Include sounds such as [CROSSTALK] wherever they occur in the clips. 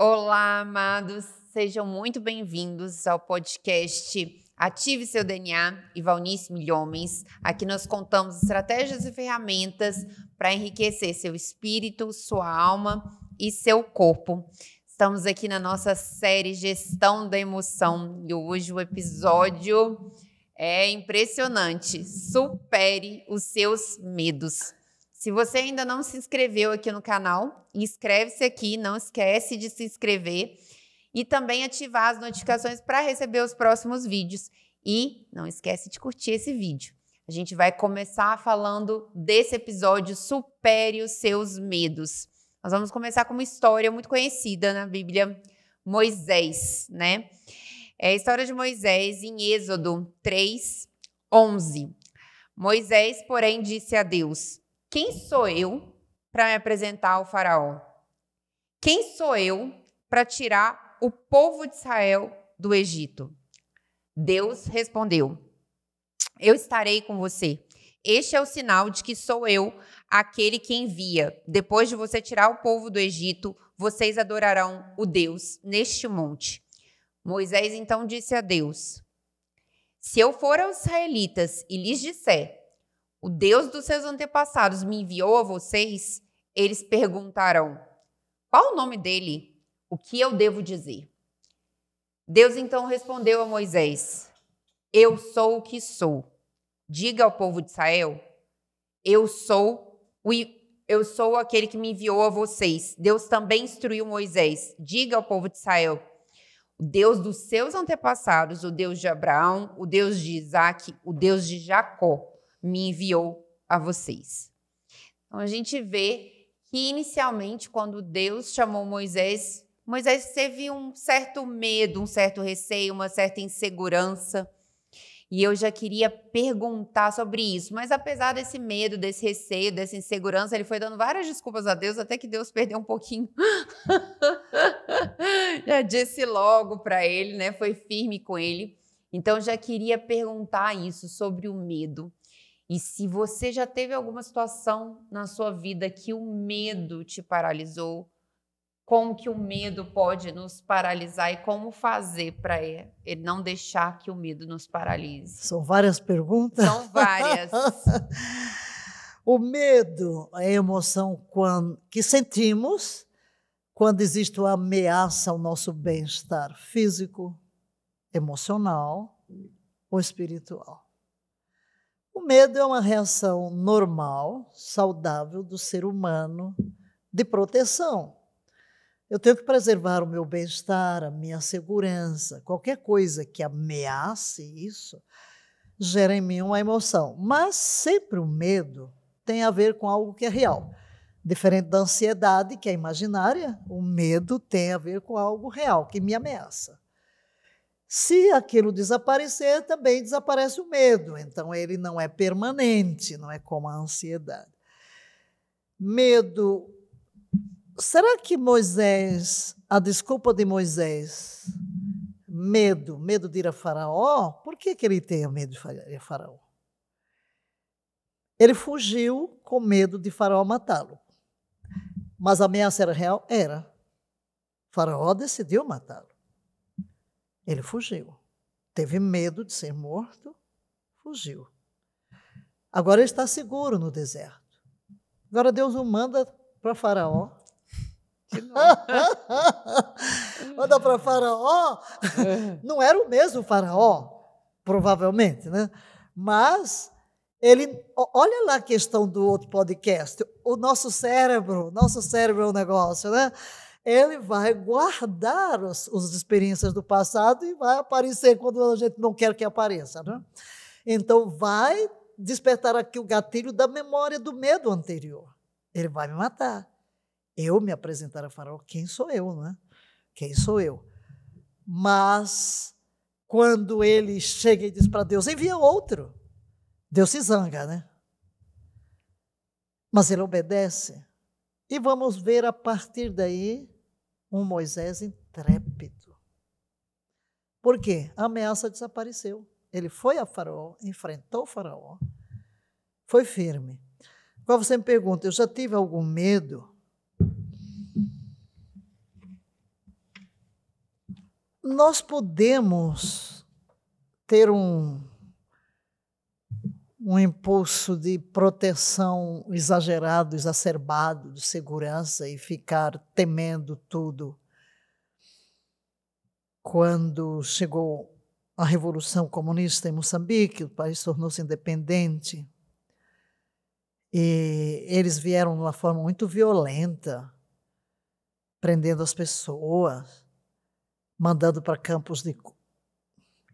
Olá, amados, sejam muito bem-vindos ao podcast Ative Seu DNA e Valnice Milhomens. Aqui nós contamos estratégias e ferramentas para enriquecer seu espírito, sua alma e seu corpo. Estamos aqui na nossa série Gestão da Emoção e hoje o episódio é impressionante. Supere os seus medos. Se você ainda não se inscreveu aqui no canal, inscreve-se aqui, não esquece de se inscrever e também ativar as notificações para receber os próximos vídeos. E não esquece de curtir esse vídeo. A gente vai começar falando desse episódio Supere os seus medos. Nós vamos começar com uma história muito conhecida na Bíblia, Moisés, né? É a história de Moisés em Êxodo 3, 11. Moisés, porém, disse a Deus: quem sou eu para me apresentar ao Faraó? Quem sou eu para tirar o povo de Israel do Egito? Deus respondeu: Eu estarei com você. Este é o sinal de que sou eu aquele que envia. Depois de você tirar o povo do Egito, vocês adorarão o Deus neste monte. Moisés então disse a Deus: Se eu for aos israelitas e lhes disser, o Deus dos seus antepassados me enviou a vocês, eles perguntarão: Qual o nome dele? O que eu devo dizer? Deus então respondeu a Moisés: Eu sou o que sou. Diga ao povo de Israel: Eu sou o eu sou aquele que me enviou a vocês. Deus também instruiu Moisés: Diga ao povo de Israel: O Deus dos seus antepassados, o Deus de Abraão, o Deus de Isaac, o Deus de Jacó me enviou a vocês. Então a gente vê que inicialmente, quando Deus chamou Moisés, Moisés teve um certo medo, um certo receio, uma certa insegurança. E eu já queria perguntar sobre isso. Mas apesar desse medo, desse receio, dessa insegurança, ele foi dando várias desculpas a Deus, até que Deus perdeu um pouquinho. [LAUGHS] já disse logo para ele, né? Foi firme com ele. Então já queria perguntar isso sobre o medo. E se você já teve alguma situação na sua vida que o medo te paralisou, como que o medo pode nos paralisar e como fazer para ele não deixar que o medo nos paralise? São várias perguntas. São várias. [LAUGHS] o medo é a emoção que sentimos quando existe uma ameaça ao nosso bem-estar físico, emocional ou espiritual. O medo é uma reação normal, saudável do ser humano de proteção. Eu tenho que preservar o meu bem-estar, a minha segurança. Qualquer coisa que ameace isso gera em mim uma emoção. Mas sempre o medo tem a ver com algo que é real. Diferente da ansiedade, que é imaginária, o medo tem a ver com algo real, que me ameaça. Se aquilo desaparecer, também desaparece o medo. Então, ele não é permanente, não é como a ansiedade. Medo. Será que Moisés, a desculpa de Moisés, medo, medo de ir a Faraó, por que, que ele tem medo de ir a Faraó? Ele fugiu com medo de Faraó matá-lo. Mas a ameaça era real? Era. Faraó decidiu matá-lo. Ele fugiu. Teve medo de ser morto, fugiu. Agora ele está seguro no deserto. Agora Deus o manda para Faraó. [LAUGHS] manda para Faraó. Não era o mesmo Faraó, provavelmente, né? Mas ele, olha lá a questão do outro podcast. O nosso cérebro, nosso cérebro é um negócio, né? Ele vai guardar as, as experiências do passado e vai aparecer quando a gente não quer que apareça. Né? Então, vai despertar aqui o gatilho da memória do medo anterior. Ele vai me matar. Eu me apresentar a Faraó, quem sou eu, né? Quem sou eu? Mas, quando ele chega e diz para Deus, envia outro, Deus se zanga, né? Mas ele obedece. E vamos ver a partir daí um Moisés intrépido. Por quê? A ameaça desapareceu. Ele foi a Faraó, enfrentou o Faraó, foi firme. Agora você me pergunta, eu já tive algum medo? nós podemos ter um, um impulso de proteção exagerado, exacerbado, de segurança e ficar temendo tudo. Quando chegou a Revolução Comunista em Moçambique, o país tornou-se independente. E eles vieram de uma forma muito violenta, prendendo as pessoas, mandando para campos de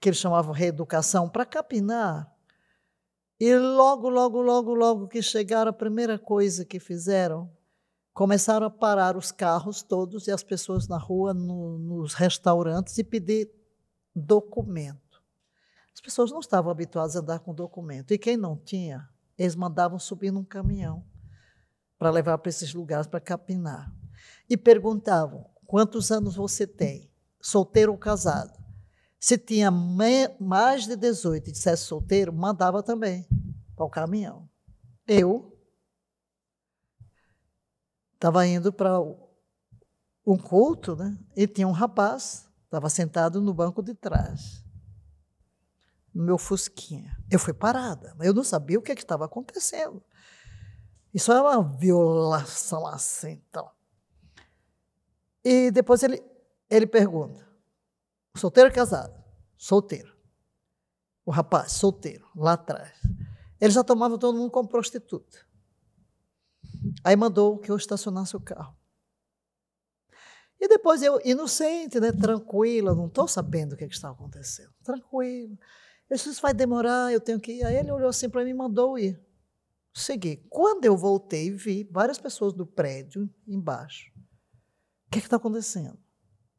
que eles chamavam reeducação para capinar e logo, logo, logo, logo que chegaram, a primeira coisa que fizeram, começaram a parar os carros todos e as pessoas na rua, no, nos restaurantes e pedir documento. As pessoas não estavam habituadas a andar com documento. E quem não tinha, eles mandavam subir num caminhão para levar para esses lugares para capinar. E perguntavam: quantos anos você tem? Solteiro ou casado? Se tinha mais de 18 e dissesse solteiro, mandava também para o caminhão. Eu estava indo para um culto, né? E tinha um rapaz, estava sentado no banco de trás, no meu fusquinha. Eu fui parada, eu não sabia o que, é estava acontecendo. Isso é uma violação assim, então. E depois ele, ele pergunta: Solteiro ou casado? Solteiro. O rapaz, solteiro, lá atrás. Ele já tomava todo mundo como prostituta. Aí mandou que eu estacionasse o carro. E depois eu, inocente, né, tranquila, não estou sabendo o que, é que está acontecendo. Tranquilo. Eu disse, isso vai demorar, eu tenho que ir. Aí ele olhou assim para mim e mandou ir. Segui. Quando eu voltei, vi várias pessoas do prédio embaixo. O que é está acontecendo?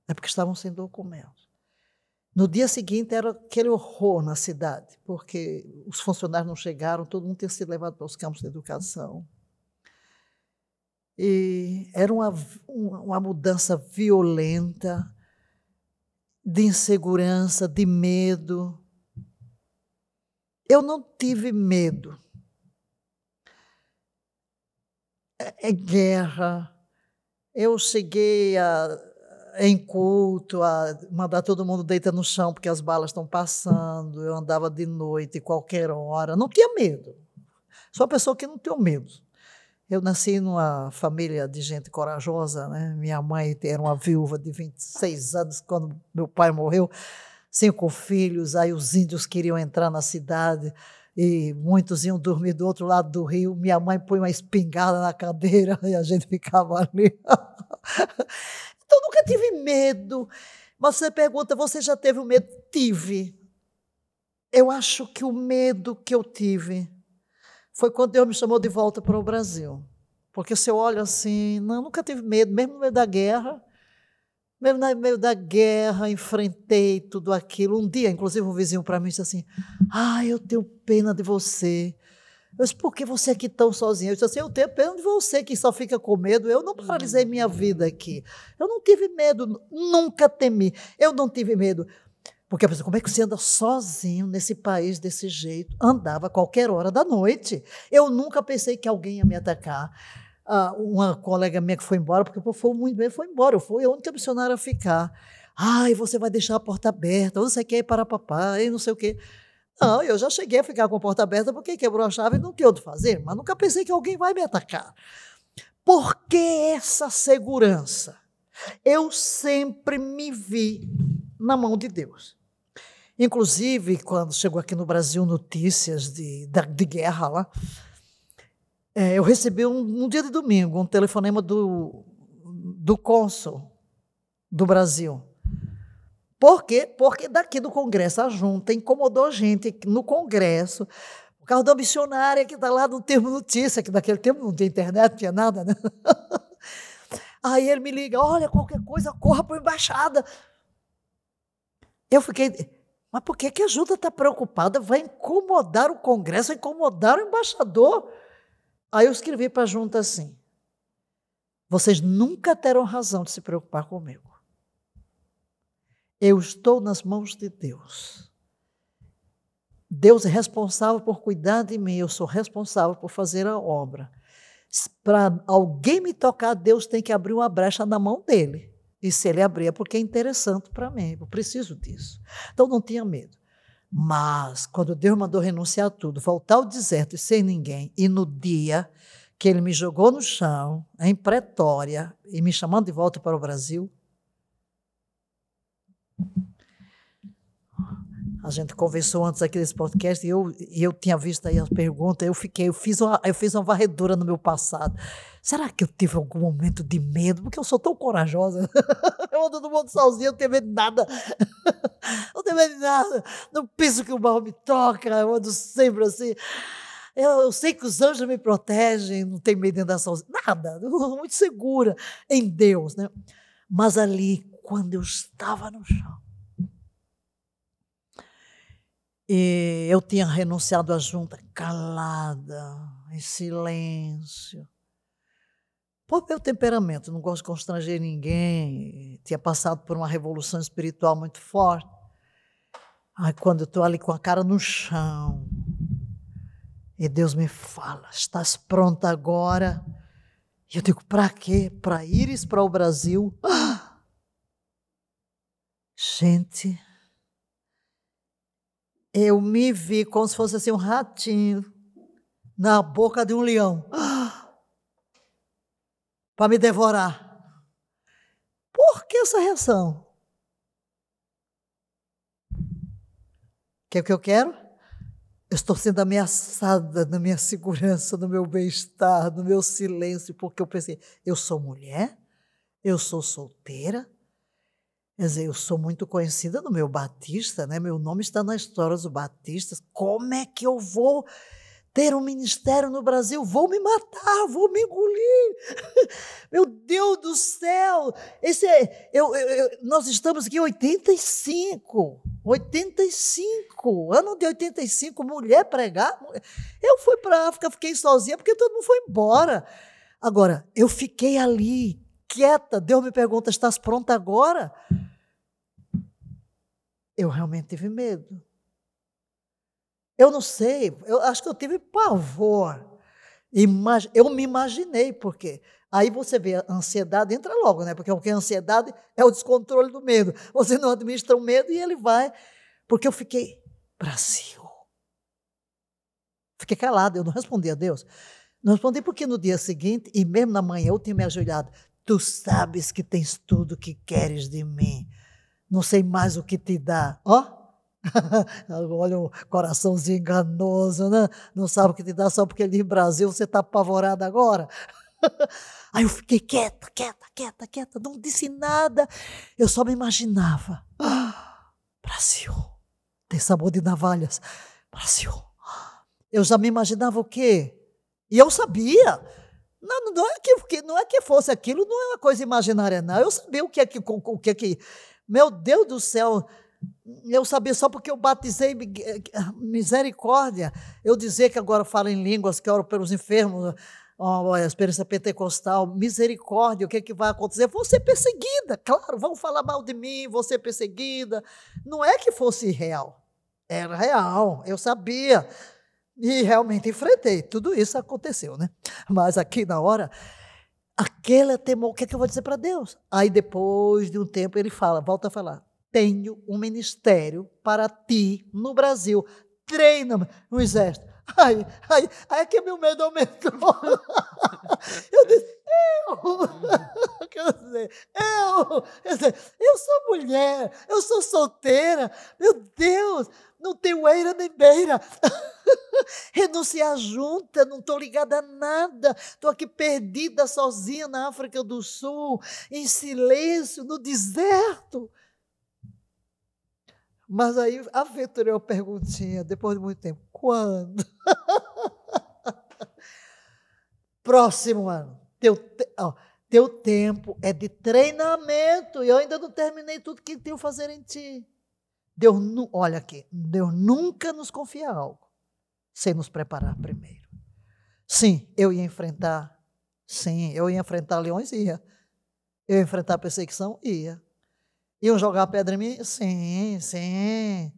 É porque estavam sem documentos. No dia seguinte era aquele horror na cidade, porque os funcionários não chegaram, todo mundo tinha sido levado para os campos de educação. E era uma, uma mudança violenta, de insegurança, de medo. Eu não tive medo. É, é guerra. Eu cheguei a em culto, a mandar todo mundo deitar no chão porque as balas estão passando. Eu andava de noite, qualquer hora. Não tinha medo. Sou uma pessoa que não tem medo. Eu nasci numa família de gente corajosa, né? Minha mãe era uma viúva de 26 anos quando meu pai morreu, cinco filhos. Aí os índios queriam entrar na cidade e muitos iam dormir do outro lado do rio. Minha mãe põe uma espingarda na cadeira [LAUGHS] e a gente ficava ali. Então, nunca tive medo. Você pergunta, você já teve o medo? Tive. Eu acho que o medo que eu tive foi quando Deus me chamou de volta para o Brasil. Porque se eu olho assim, não, nunca tive medo, mesmo no meio da guerra. Mesmo no meio da guerra, enfrentei tudo aquilo. Um dia, inclusive, um vizinho para mim disse assim: Ah, eu tenho pena de você. Eu disse, por que você aqui tão sozinha? Eu disse assim, eu tenho pena de você que só fica com medo. Eu não paralisei minha vida aqui. Eu não tive medo, nunca temi. Eu não tive medo. Porque a pessoa, como é que você anda sozinho nesse país desse jeito? Andava a qualquer hora da noite. Eu nunca pensei que alguém ia me atacar. Ah, uma colega minha que foi embora, porque foi muito bem, foi embora. Eu fui a única missionária a ficar. Ai, você vai deixar a porta aberta, você quer ir para papai, não sei o quê. Não, eu já cheguei a ficar com a porta aberta porque quebrou a chave e não tinha o que fazer, mas nunca pensei que alguém vai me atacar. Por que essa segurança? Eu sempre me vi na mão de Deus. Inclusive, quando chegou aqui no Brasil notícias de, de, de guerra lá, é, eu recebi um, um, dia de domingo um telefonema do, do cônsul do Brasil por quê? Porque daqui do Congresso, a junta incomodou gente no Congresso, por causa da missionária que está lá no termo notícia, que naquele tempo não tinha internet, não tinha nada, né? [LAUGHS] Aí ele me liga, olha, qualquer coisa, corra para a embaixada. Eu fiquei, mas por que, que a junta está preocupada? Vai incomodar o Congresso, vai incomodar o embaixador. Aí eu escrevi para a junta assim: vocês nunca terão razão de se preocupar comigo. Eu estou nas mãos de Deus. Deus é responsável por cuidar de mim, eu sou responsável por fazer a obra. Para alguém me tocar, Deus tem que abrir uma brecha na mão dele. E se ele abrir é porque é interessante para mim, eu preciso disso. Então não tinha medo. Mas quando Deus mandou renunciar a tudo, voltar ao deserto e sem ninguém, e no dia que ele me jogou no chão, em Pretória, e me chamando de volta para o Brasil, a gente conversou antes aqui desse podcast e eu, e eu tinha visto aí as perguntas, eu fiquei, eu fiz, uma, eu fiz uma varredura no meu passado. Será que eu tive algum momento de medo? Porque eu sou tão corajosa. [LAUGHS] eu ando no mundo sozinha, eu não tenho medo de nada. [LAUGHS] não tenho medo de nada. Não penso que o mal me toca, eu ando sempre assim. Eu, eu, sei que os anjos me protegem, não tenho medo de andar sozinha. Nada, [LAUGHS] muito segura em Deus. Né? Mas ali, quando eu estava no chão, e eu tinha renunciado à junta, calada, em silêncio. Por meu temperamento, não gosto de constranger ninguém, tinha passado por uma revolução espiritual muito forte. Aí, quando eu estou ali com a cara no chão, e Deus me fala: estás pronta agora? E eu digo: para quê? Para ires para o Brasil? Ah! Gente, eu me vi como se fosse assim um ratinho na boca de um leão [GASPS] para me devorar. Por que essa reação? O que é que eu quero? Eu estou sendo ameaçada na minha segurança, no meu bem-estar, no meu silêncio, porque eu pensei, eu sou mulher, eu sou solteira, Quer dizer, eu sou muito conhecida no meu Batista, né? Meu nome está na história dos Batistas. Como é que eu vou ter um ministério no Brasil? Vou me matar, vou me engolir. [LAUGHS] Meu Deus do céu! Esse é, eu, eu, eu, nós estamos aqui em 85. 85, ano de 85, mulher pregar. Eu fui para a África, fiquei sozinha porque todo mundo foi embora. Agora, eu fiquei ali, quieta. Deus me pergunta: estás pronta agora? Eu realmente tive medo. Eu não sei, eu acho que eu tive pavor. Eu me imaginei, porque aí você vê a ansiedade entra logo, né? Porque a ansiedade é o descontrole do medo. Você não administra o medo e ele vai. Porque eu fiquei, Brasil. Fiquei calado, eu não respondi a Deus. Não respondi porque no dia seguinte, e mesmo na manhã, eu tinha me ajoelhado. Tu sabes que tens tudo o que queres de mim. Não sei mais o que te dá. Ó, oh? [LAUGHS] olha o coraçãozinho enganoso, né? Não sabe o que te dá só porque ele diz Brasil, você está apavorado agora. [LAUGHS] Aí eu fiquei quieta, quieta, quieta, quieta, não disse nada. Eu só me imaginava. [GASPS] Brasil, tem sabor de navalhas. Brasil. Eu já me imaginava o quê? E eu sabia. Não, não, é que, não é que fosse aquilo, não é uma coisa imaginária, não. Eu sabia o que é que, o que, é que. Meu Deus do céu, eu sabia só porque eu batizei misericórdia. Eu dizer que agora falo em línguas, que oro pelos enfermos, a experiência pentecostal, misericórdia, o que, é que vai acontecer? Vou ser perseguida, claro, vão falar mal de mim, vou ser perseguida. Não é que fosse real, era real, eu sabia. E realmente enfrentei. Tudo isso aconteceu, né? Mas aqui na hora, aquele temor, o que, é que eu vou dizer para Deus? Aí depois de um tempo ele fala, volta a falar: tenho um ministério para ti no Brasil. Treina no exército. Aí, aí, aí é que meu medo aumentou. eu disse, eu, [LAUGHS] quer dizer, eu, quer dizer, eu sou mulher, eu sou solteira, meu Deus, não tenho eira nem beira. [LAUGHS] [LAUGHS] Renunciar junta, não estou ligada a nada. Estou aqui perdida, sozinha na África do Sul, em silêncio, no deserto. Mas aí aventurei uma perguntinha, depois de muito tempo. Quando? [LAUGHS] Próximo ano. Teu, ó, teu tempo é de treinamento. E eu ainda não terminei tudo que tenho a fazer em ti. Deus, olha aqui, Deus nunca nos confia algo sem nos preparar primeiro. Sim, eu ia enfrentar. Sim, eu ia enfrentar leões, ia. Eu ia enfrentar perseguição, ia. Iam jogar pedra em mim? Sim, sim.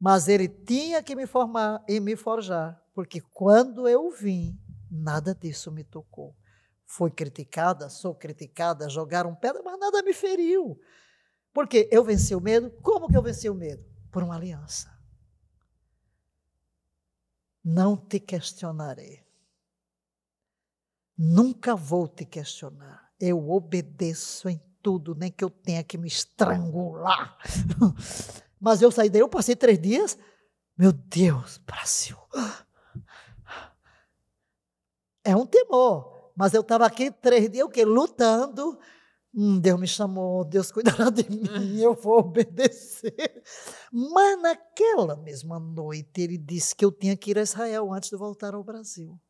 Mas ele tinha que me formar e me forjar, porque quando eu vim, nada disso me tocou. Fui criticada, sou criticada, jogaram pedra, mas nada me feriu. Porque eu venci o medo. Como que eu venci o medo? Por uma aliança. Não te questionarei. Nunca vou te questionar. Eu obedeço em tudo, nem que eu tenha que me estrangular. [LAUGHS] Mas eu saí daí, eu passei três dias. Meu Deus, Brasil. É um temor. Mas eu estava aqui três dias, o quê? Lutando. Hum, Deus me chamou, Deus cuidará de [LAUGHS] mim, eu vou obedecer. Mas naquela mesma noite ele disse que eu tinha que ir a Israel antes de voltar ao Brasil.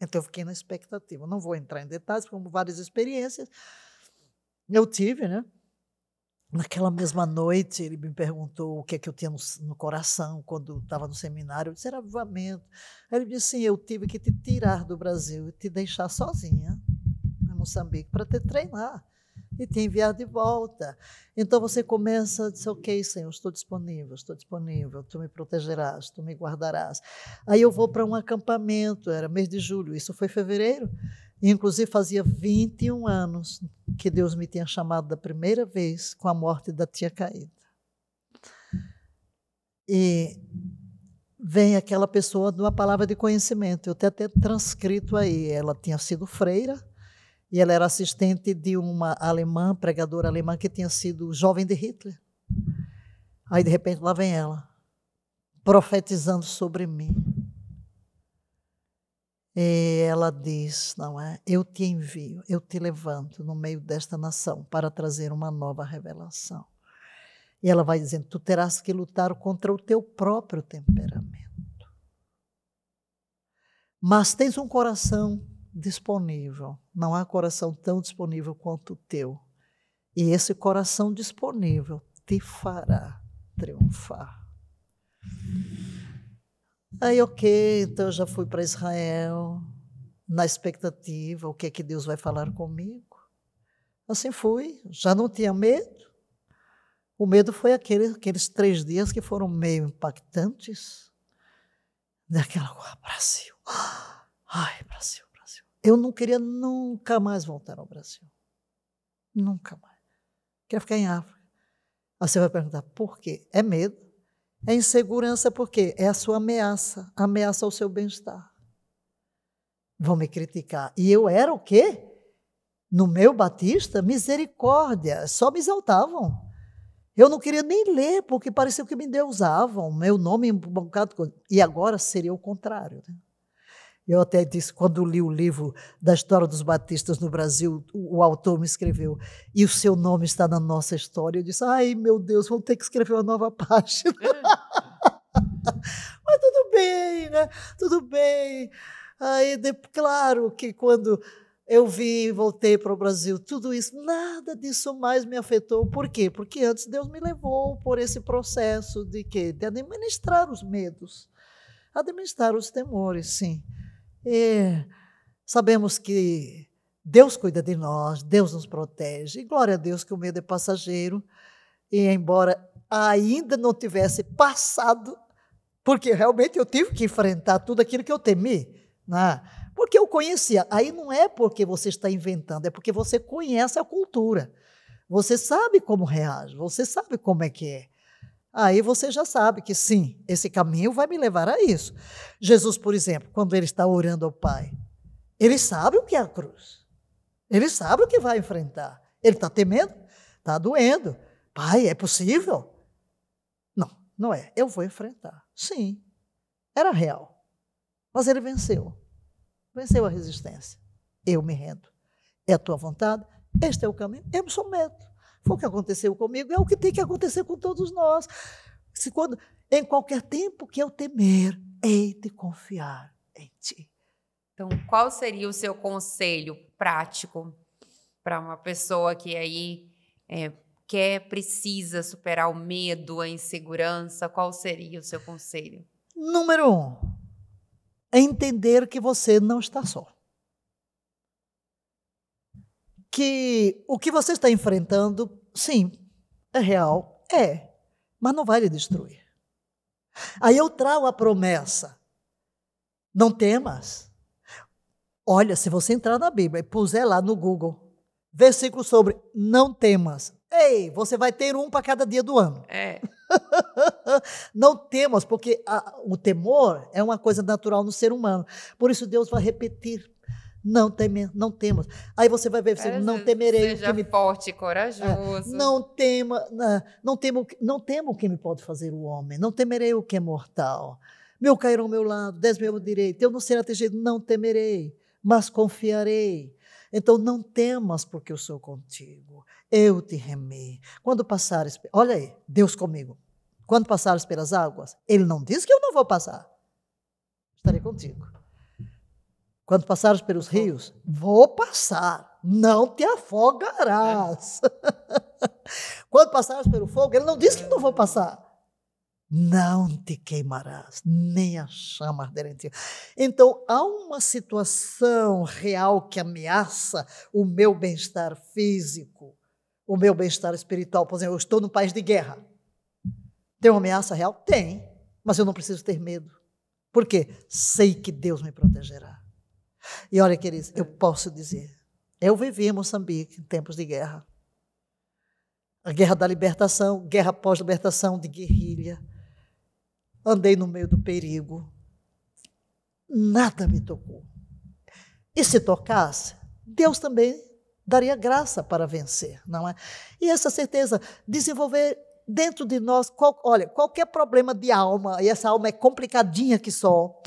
Então eu fiquei na expectativa. Não vou entrar em detalhes, como várias experiências eu tive, né? Naquela mesma noite, ele me perguntou o que é que eu tinha no, no coração quando estava no seminário. Eu disse, era avivamento. Aí ele disse, sim, eu tive que te tirar do Brasil e te deixar sozinha em Moçambique para te treinar e te enviar de volta. Então você começa a dizer, ok, Senhor, estou disponível, estou disponível, tu me protegerás, tu me guardarás. Aí eu vou para um acampamento, era mês de julho, isso foi fevereiro, e, inclusive fazia 21 anos que Deus me tinha chamado da primeira vez com a morte da tia caída. E vem aquela pessoa de uma palavra de conhecimento, eu tenho até transcrito aí, ela tinha sido freira, e ela era assistente de uma alemã, pregadora alemã, que tinha sido jovem de Hitler. Aí, de repente, lá vem ela, profetizando sobre mim. E ela diz, não é? Eu te envio, eu te levanto no meio desta nação para trazer uma nova revelação. E ela vai dizendo: tu terás que lutar contra o teu próprio temperamento. Mas tens um coração disponível. Não há coração tão disponível quanto o teu. E esse coração disponível te fará triunfar. Aí, ok, então eu já fui para Israel, na expectativa, o que é que Deus vai falar comigo. Assim fui, já não tinha medo. O medo foi aquele, aqueles três dias que foram meio impactantes. Daquela coisa, Brasil. Ai, Brasil. Eu não queria nunca mais voltar ao Brasil. Nunca mais. Queria ficar em África. Aí você vai perguntar, por quê? É medo. É insegurança porque é a sua ameaça, ameaça ao seu bem-estar. Vão me criticar. E eu era o quê? No meu batista, misericórdia, só me exaltavam. Eu não queria nem ler, porque parecia que me deusavam, meu nome um bocado. E agora seria o contrário. Né? Eu até disse, quando li o livro da história dos batistas no Brasil, o, o, autor me escreveu, e o seu nome está na nossa história. Eu disse, ai meu Deus, vou ter que escrever uma nova [LAUGHS] página. [LAUGHS] Mas tudo bem, né? Tudo bem. Aí, de, claro que quando eu vim e voltei para o Brasil, tudo isso, nada disso mais me afetou. Por quê? Porque antes Deus me levou por esse processo de quê? De administrar os medos, administrar os temores, sim. E sabemos que Deus cuida de nós, Deus nos protege. E glória a Deus que o medo é passageiro. E embora ainda não tivesse passado, porque realmente eu tive que enfrentar tudo aquilo que eu temi, né? porque eu conhecia. Aí não é porque você está inventando, é porque você conhece a cultura. Você sabe como reage, você sabe como é que é. Aí você já sabe que sim, esse caminho vai me levar a isso. Jesus, por exemplo, quando ele está orando ao Pai, ele sabe o que é a cruz. Ele sabe o que vai enfrentar. Ele está temendo, está doendo. Pai, é possível? Não, não é. Eu vou enfrentar. Sim, era real. Mas ele venceu. Venceu a resistência. Eu me rendo. É a tua vontade? Este é o caminho. Eu me submeto. Foi o que aconteceu comigo, é o que tem que acontecer com todos nós. Se quando, em qualquer tempo que eu temer, hei de confiar em ti. Então, qual seria o seu conselho prático para uma pessoa que aí é, quer, precisa superar o medo, a insegurança? Qual seria o seu conselho? Número um, é entender que você não está só que o que você está enfrentando, sim, é real, é, mas não vai lhe destruir. Aí eu trago a promessa: não temas. Olha, se você entrar na Bíblia e puser lá no Google, versículo sobre não temas. Ei, você vai ter um para cada dia do ano. É. [LAUGHS] não temas, porque a, o temor é uma coisa natural no ser humano. Por isso Deus vai repetir. Não, teme, não temos. Aí você vai ver, você, não temerei. Seja me... forte e corajoso. É, não tema, não, não temo, não temo o que me pode fazer o homem. Não temerei o que é mortal. Meu cairão ao meu lado, dez mil ao direito. Eu não serei atingido, não temerei, mas confiarei. Então não temas, porque eu sou contigo. Eu te remei. Quando passares, olha aí, Deus comigo. Quando passares pelas águas, Ele não diz que eu não vou passar. Estarei contigo. Quando passares pelos rios, vou passar, não te afogarás. [LAUGHS] Quando passares pelo fogo, ele não diz que não vou passar. Não te queimarás, nem a chama arder em ti. Então, há uma situação real que ameaça o meu bem-estar físico, o meu bem-estar espiritual. Por exemplo, eu estou num país de guerra. Tem uma ameaça real? Tem, mas eu não preciso ter medo. Por quê? Sei que Deus me protegerá. E olha, queridos, eu posso dizer, eu vivi em Moçambique em tempos de guerra. A guerra da libertação, guerra pós-libertação de guerrilha. Andei no meio do perigo. Nada me tocou. E se tocasse, Deus também daria graça para vencer, não é? E essa certeza, desenvolver dentro de nós, qual, olha, qualquer problema de alma, e essa alma é complicadinha que só,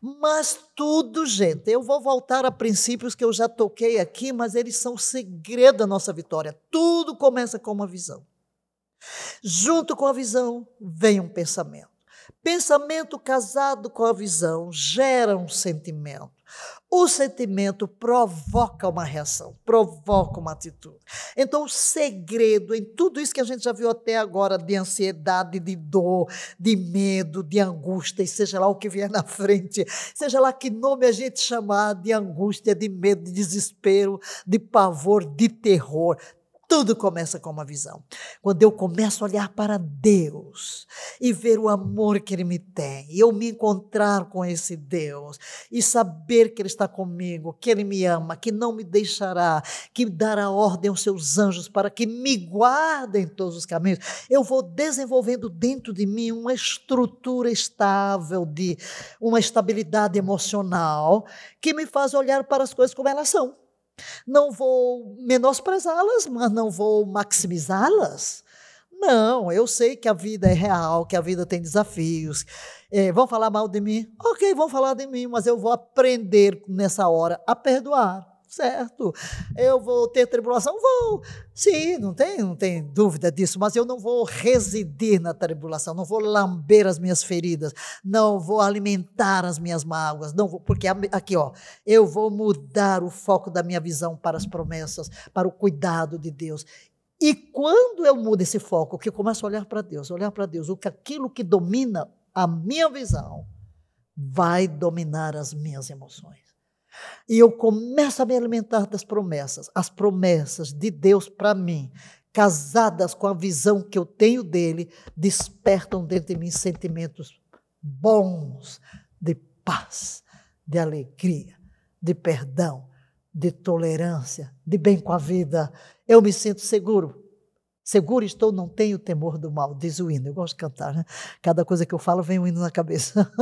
mas tudo, gente, eu vou voltar a princípios que eu já toquei aqui, mas eles são o segredo da nossa vitória. Tudo começa com uma visão. Junto com a visão vem um pensamento. Pensamento casado com a visão gera um sentimento. O sentimento provoca uma reação, provoca uma atitude. Então, o segredo em tudo isso que a gente já viu até agora, de ansiedade, de dor, de medo, de angústia, e seja lá o que vier na frente, seja lá que nome a gente chamar de angústia, de medo, de desespero, de pavor, de terror, tudo começa com uma visão. Quando eu começo a olhar para Deus e ver o amor que Ele me tem, e eu me encontrar com esse Deus e saber que Ele está comigo, que Ele me ama, que não me deixará, que dará ordem aos seus anjos para que me guardem em todos os caminhos, eu vou desenvolvendo dentro de mim uma estrutura estável, de uma estabilidade emocional que me faz olhar para as coisas como elas são. Não vou menosprezá-las, mas não vou maximizá-las. Não, eu sei que a vida é real, que a vida tem desafios. É, vão falar mal de mim? Ok, vão falar de mim, mas eu vou aprender nessa hora a perdoar certo. Eu vou ter tribulação? Vou. Sim, não tem, não tem dúvida disso, mas eu não vou residir na tribulação, não vou lamber as minhas feridas, não vou alimentar as minhas mágoas, não vou, porque aqui, ó, eu vou mudar o foco da minha visão para as promessas, para o cuidado de Deus. E quando eu mudo esse foco, que eu começo a olhar para Deus, olhar para Deus, o que aquilo que domina a minha visão vai dominar as minhas emoções. E eu começo a me alimentar das promessas, as promessas de Deus para mim, casadas com a visão que eu tenho dele, despertam dentro de mim sentimentos bons de paz, de alegria, de perdão, de tolerância, de bem com a vida. Eu me sinto seguro. Seguro estou, não tenho temor do mal, diz o hino. Eu gosto de cantar, né? Cada coisa que eu falo vem um hino na cabeça. [LAUGHS]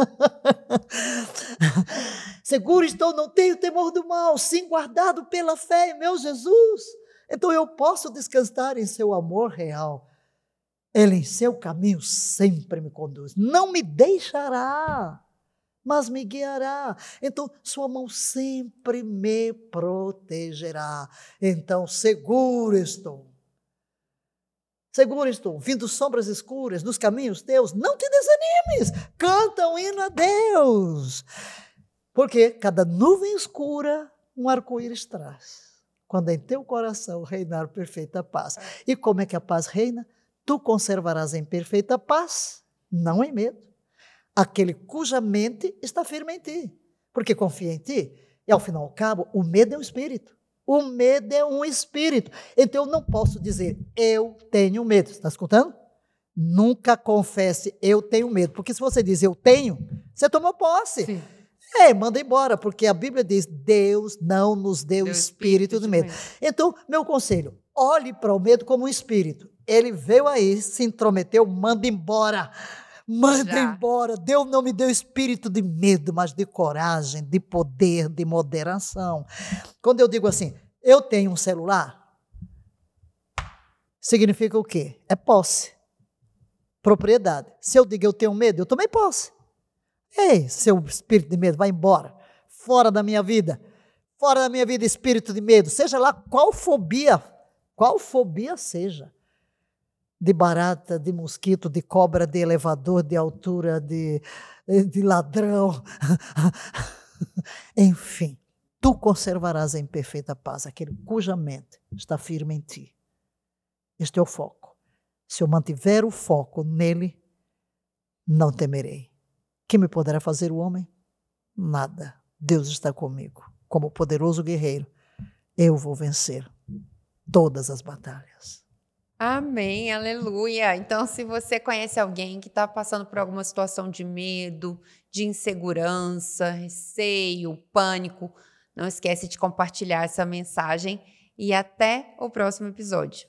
Seguro estou, não tenho temor do mal, sim guardado pela fé em meu Jesus. Então eu posso descansar em seu amor real. Ele em seu caminho sempre me conduz. Não me deixará, mas me guiará. Então sua mão sempre me protegerá. Então seguro estou. Seguro estou, vindo sombras escuras nos caminhos teus, não te desanimes, canta um hino a Deus. Porque cada nuvem escura um arco-íris traz. Quando em teu coração reinar perfeita paz. E como é que a paz reina? Tu conservarás em perfeita paz, não em medo, aquele cuja mente está firme em ti, porque confia em ti. E ao final ao cabo, o medo é um espírito. O medo é um espírito. Então eu não posso dizer eu tenho medo. Está escutando? Nunca confesse eu tenho medo. Porque se você diz eu tenho, você tomou posse. Sim. É, manda embora, porque a Bíblia diz: Deus não nos deu, deu espírito, espírito de medo. medo. Então, meu conselho: olhe para o medo como um espírito. Ele veio aí, se intrometeu, manda embora. Manda Já. embora. Deus não me deu espírito de medo, mas de coragem, de poder, de moderação. Quando eu digo assim, eu tenho um celular, significa o quê? É posse. Propriedade. Se eu digo eu tenho medo, eu tomei posse. Ei, seu espírito de medo, vai embora. Fora da minha vida. Fora da minha vida, espírito de medo. Seja lá qual fobia, qual fobia seja. De barata, de mosquito, de cobra, de elevador, de altura, de, de ladrão. [LAUGHS] Enfim, tu conservarás em perfeita paz aquele cuja mente está firme em ti. Este é o foco. Se eu mantiver o foco nele, não temerei. Que me poderá fazer o homem? Nada. Deus está comigo. Como poderoso guerreiro, eu vou vencer todas as batalhas. Amém, aleluia. Então, se você conhece alguém que está passando por alguma situação de medo, de insegurança, receio, pânico, não esquece de compartilhar essa mensagem e até o próximo episódio.